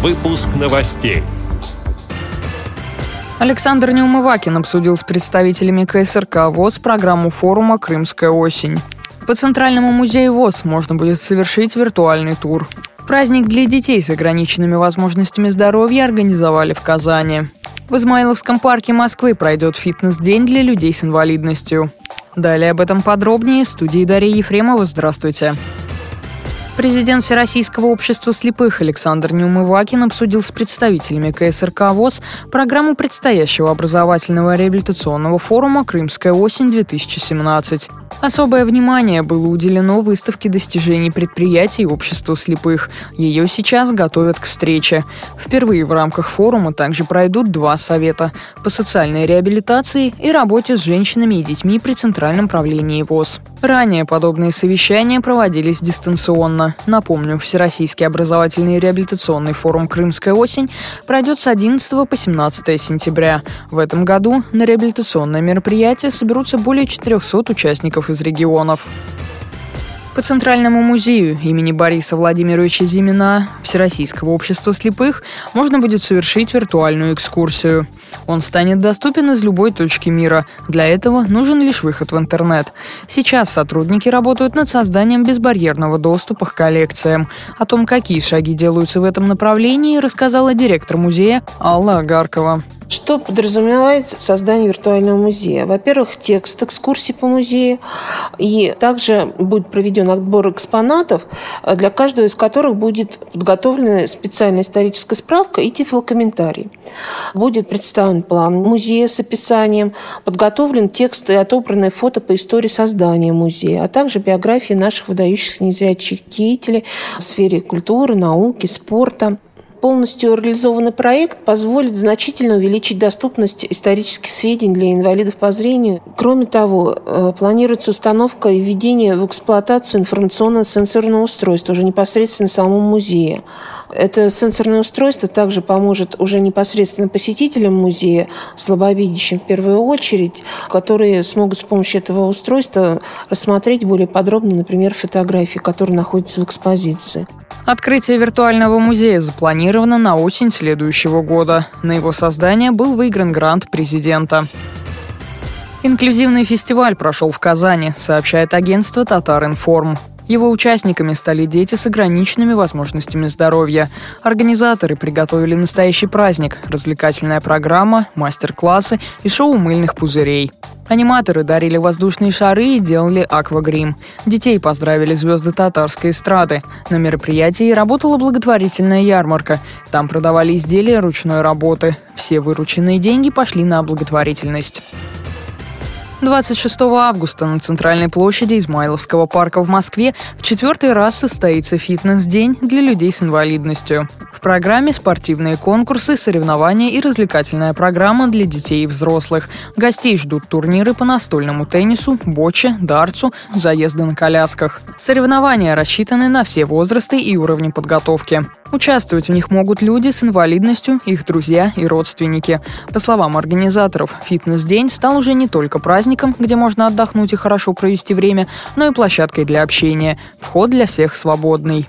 Выпуск новостей. Александр Неумывакин обсудил с представителями КСРК ВОЗ программу форума «Крымская осень». По Центральному музею ВОЗ можно будет совершить виртуальный тур. Праздник для детей с ограниченными возможностями здоровья организовали в Казани. В Измайловском парке Москвы пройдет фитнес-день для людей с инвалидностью. Далее об этом подробнее в студии Дарья Ефремова. Здравствуйте. Президент Всероссийского общества слепых Александр Неумывакин обсудил с представителями КСРК ВОЗ программу предстоящего образовательного реабилитационного форума «Крымская осень-2017». Особое внимание было уделено выставке достижений предприятий общества слепых. Ее сейчас готовят к встрече. Впервые в рамках форума также пройдут два совета по социальной реабилитации и работе с женщинами и детьми при Центральном правлении ВОЗ. Ранее подобные совещания проводились дистанционно. Напомню, Всероссийский образовательный и реабилитационный форум «Крымская осень» пройдет с 11 по 17 сентября. В этом году на реабилитационное мероприятие соберутся более 400 участников из регионов. По Центральному музею имени Бориса Владимировича Зимина Всероссийского общества слепых можно будет совершить виртуальную экскурсию. Он станет доступен из любой точки мира. Для этого нужен лишь выход в интернет. Сейчас сотрудники работают над созданием безбарьерного доступа к коллекциям. О том, какие шаги делаются в этом направлении, рассказала директор музея Алла Агаркова. Что подразумевает создание виртуального музея? Во-первых, текст экскурсии по музею, и также будет проведен отбор экспонатов, для каждого из которых будет подготовлена специальная историческая справка и тифлокомментарий. Будет представлен план музея с описанием, подготовлен текст и отобранное фото по истории создания музея, а также биографии наших выдающихся незрячих деятелей в сфере культуры, науки, спорта. Полностью реализованный проект позволит значительно увеличить доступность исторических сведений для инвалидов по зрению. Кроме того, э, планируется установка и введение в эксплуатацию информационно-сенсорного устройства уже непосредственно в самом музее. Это сенсорное устройство также поможет уже непосредственно посетителям музея, слабовидящим в первую очередь, которые смогут с помощью этого устройства рассмотреть более подробно, например, фотографии, которые находятся в экспозиции. Открытие виртуального музея запланировано на осень следующего года. На его создание был выигран грант президента. Инклюзивный фестиваль прошел в Казани, сообщает агентство «Татар-Информ». Его участниками стали дети с ограниченными возможностями здоровья. Организаторы приготовили настоящий праздник, развлекательная программа, мастер-классы и шоу мыльных пузырей. Аниматоры дарили воздушные шары и делали аквагрим. Детей поздравили звезды татарской эстрады. На мероприятии работала благотворительная ярмарка. Там продавали изделия ручной работы. Все вырученные деньги пошли на благотворительность. 26 августа на центральной площади Измайловского парка в Москве в четвертый раз состоится фитнес-день для людей с инвалидностью. В программе спортивные конкурсы, соревнования и развлекательная программа для детей и взрослых. Гостей ждут турниры по настольному теннису, боче, дартсу, заезды на колясках. Соревнования рассчитаны на все возрасты и уровни подготовки. Участвовать в них могут люди с инвалидностью, их друзья и родственники. По словам организаторов, фитнес-день стал уже не только праздником, где можно отдохнуть и хорошо провести время, но и площадкой для общения. Вход для всех свободный.